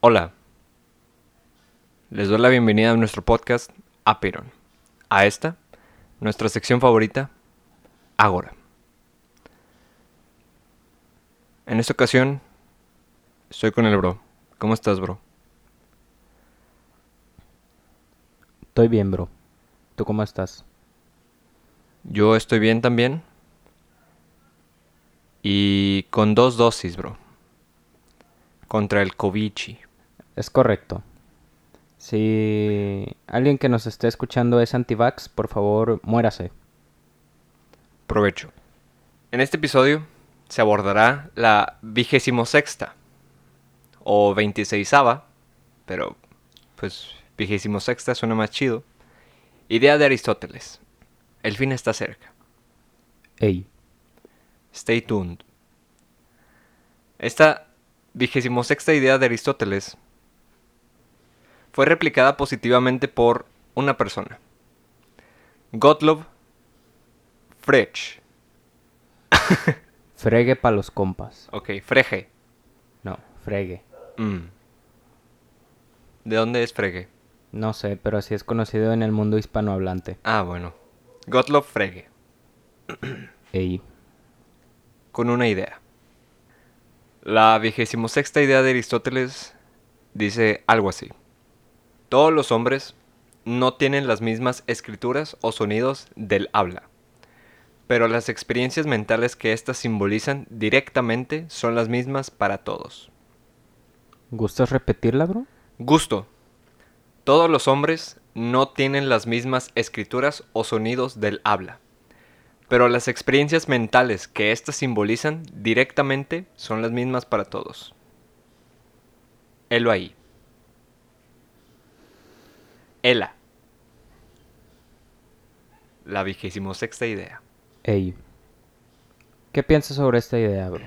Hola, les doy la bienvenida a nuestro podcast Aperon. A esta, nuestra sección favorita, Agora. En esta ocasión, estoy con el bro. ¿Cómo estás, bro? Estoy bien, bro. ¿Tú cómo estás? Yo estoy bien también. Y con dos dosis, bro. Contra el Covici. Es correcto. Si alguien que nos esté escuchando es antivax, por favor, muérase. Provecho. En este episodio se abordará la vigésimo sexta o veintiseisava, pero pues vigésimo sexta suena más chido. Idea de Aristóteles. El fin está cerca. Ey. Stay tuned. Esta vigésimo sexta idea de Aristóteles fue replicada positivamente por una persona. Gottlob Frege. Fregue pa' los compas. Ok, Frege. No, fregue. Mm. ¿De dónde es Frege? No sé, pero así es conocido en el mundo hispanohablante. Ah, bueno. Gottlob Frege. Ey. Con una idea. La vigésimo sexta idea de Aristóteles dice algo así. Todos los hombres no tienen las mismas escrituras o sonidos del habla, pero las experiencias mentales que éstas simbolizan directamente son las mismas para todos. ¿Gustas repetirla, bro? Gusto. Todos los hombres no tienen las mismas escrituras o sonidos del habla, pero las experiencias mentales que éstas simbolizan directamente son las mismas para todos. Helo ahí. Ela. La vigésimo sexta idea. Ey. ¿Qué piensas sobre esta idea, bro?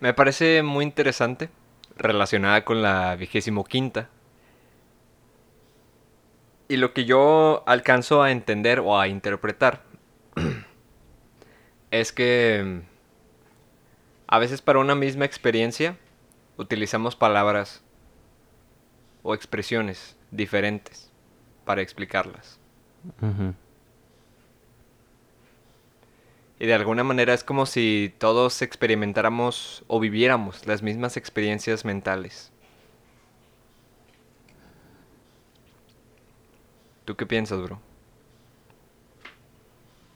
Me parece muy interesante, relacionada con la vigésimo quinta. Y lo que yo alcanzo a entender o a interpretar es que a veces para una misma experiencia utilizamos palabras o expresiones diferentes para explicarlas. Y de alguna manera es como si todos experimentáramos o viviéramos las mismas experiencias mentales. ¿Tú qué piensas, bro?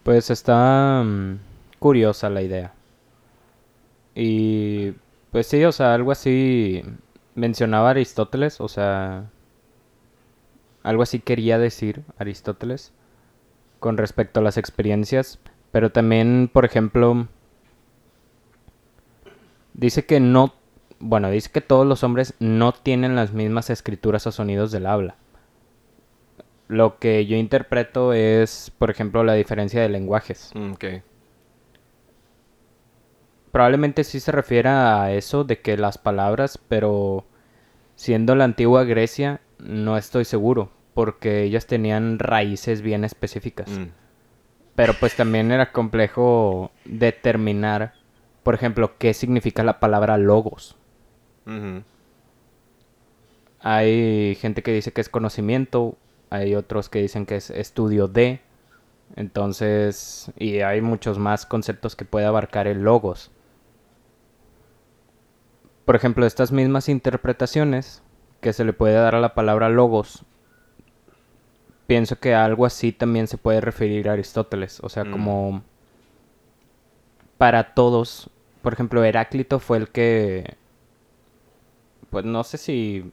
Pues está mm, curiosa la idea. Y pues sí, o sea, algo así mencionaba Aristóteles, o sea, algo así quería decir Aristóteles con respecto a las experiencias, pero también, por ejemplo, dice que no, bueno, dice que todos los hombres no tienen las mismas escrituras o sonidos del habla. Lo que yo interpreto es, por ejemplo, la diferencia de lenguajes. Mm, ok. Probablemente sí se refiera a eso de que las palabras, pero siendo la antigua Grecia, no estoy seguro, porque ellas tenían raíces bien específicas. Mm, Pero pues también era complejo determinar, por ejemplo, qué significa la palabra logos. Hay gente que dice que es conocimiento, hay otros que dicen que es estudio de. Entonces, y hay muchos más conceptos que puede abarcar el logos. Por ejemplo, estas mismas interpretaciones que se le puede dar a la palabra logos, pienso que algo así también se puede referir a Aristóteles. O sea, Mm. como para todos, por ejemplo, Heráclito fue el que, pues no sé si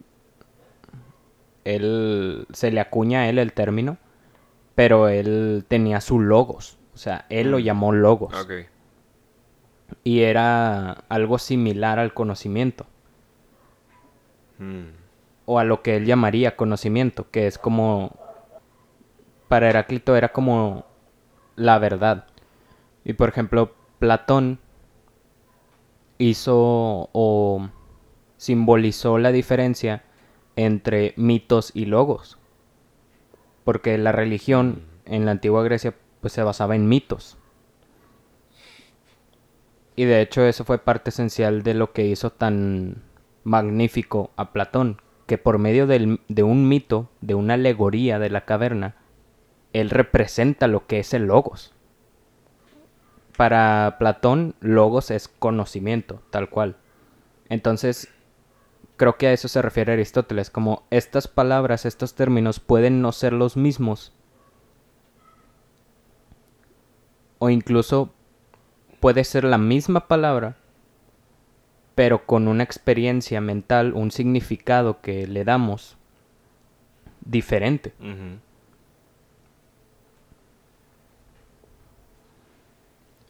él se le acuña a él el término, pero él tenía su logos, o sea, él lo Mm. llamó logos. Y era algo similar al conocimiento Mm, o a lo que él llamaría conocimiento, que es como para Heráclito era como la verdad. Y por ejemplo, Platón hizo o simbolizó la diferencia entre mitos y logos. Porque la religión en la antigua Grecia pues se basaba en mitos. Y de hecho eso fue parte esencial de lo que hizo tan magnífico a Platón, que por medio del- de un mito, de una alegoría de la caverna, él representa lo que es el logos. Para Platón, logos es conocimiento, tal cual. Entonces, creo que a eso se refiere Aristóteles, como estas palabras, estos términos pueden no ser los mismos. O incluso puede ser la misma palabra, pero con una experiencia mental, un significado que le damos diferente.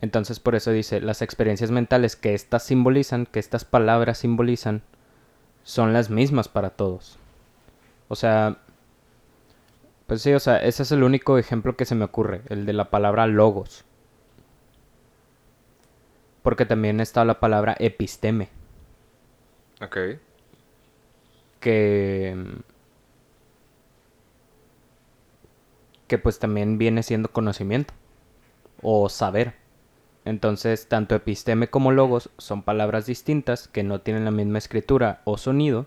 Entonces por eso dice, las experiencias mentales que estas simbolizan, que estas palabras simbolizan, son las mismas para todos. O sea, pues sí, o sea, ese es el único ejemplo que se me ocurre, el de la palabra logos. Porque también está la palabra episteme, Ok. que que pues también viene siendo conocimiento o saber. Entonces, tanto episteme como logos son palabras distintas que no tienen la misma escritura o sonido.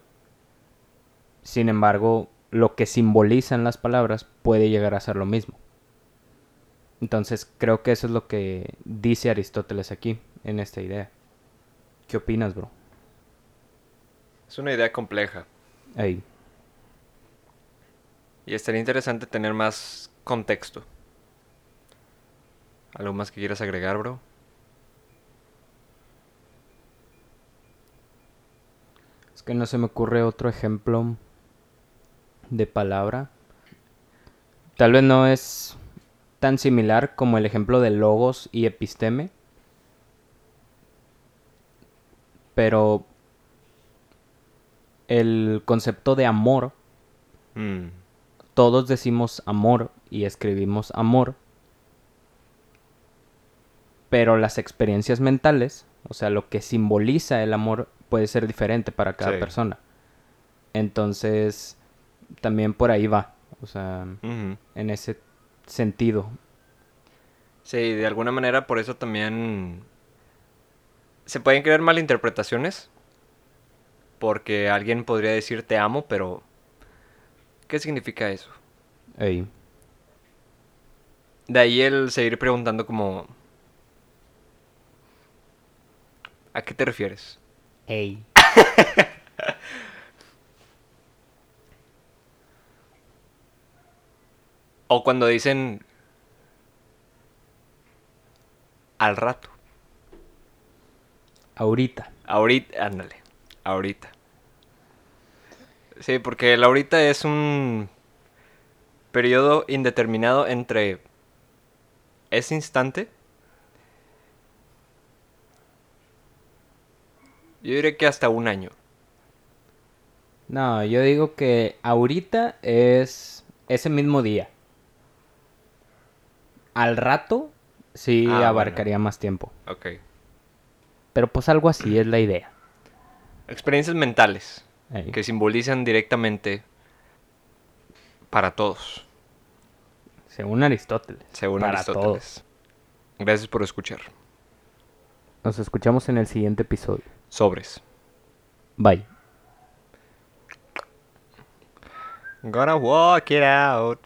Sin embargo, lo que simbolizan las palabras puede llegar a ser lo mismo. Entonces, creo que eso es lo que dice Aristóteles aquí, en esta idea. ¿Qué opinas, bro? Es una idea compleja. Ahí. Y estaría interesante tener más contexto. ¿Algo más que quieras agregar, bro? Es que no se me ocurre otro ejemplo de palabra. Tal vez no es tan similar como el ejemplo de logos y episteme. Pero el concepto de amor, Mm, todos decimos amor y escribimos amor. Pero las experiencias mentales, o sea, lo que simboliza el amor puede ser diferente para cada Sí. persona. Entonces, también por ahí va, o sea, en ese sentido. Sí, de alguna manera por eso también se pueden crear malinterpretaciones. Porque alguien podría decir te amo, pero ¿qué significa eso? Ey, De ahí el seguir preguntando como ¿A qué te refieres? ey. O cuando dicen al rato. Ahorita. Ahorita, ándale, ahorita. Sí, porque el ahorita es un periodo indeterminado entre ese instante. Yo diría que hasta un año. No, yo digo que ahorita es ese mismo día. Al rato sí Ah, bueno. abarcaría más tiempo. Ok. Pero pues algo así es la idea. Experiencias mentales que simbolizan directamente para todos, Según Aristóteles. según para Aristóteles. Gracias por escuchar. todos. Nos escuchamos en el siguiente episodio. Sobres. Bye. Gonna walk it out.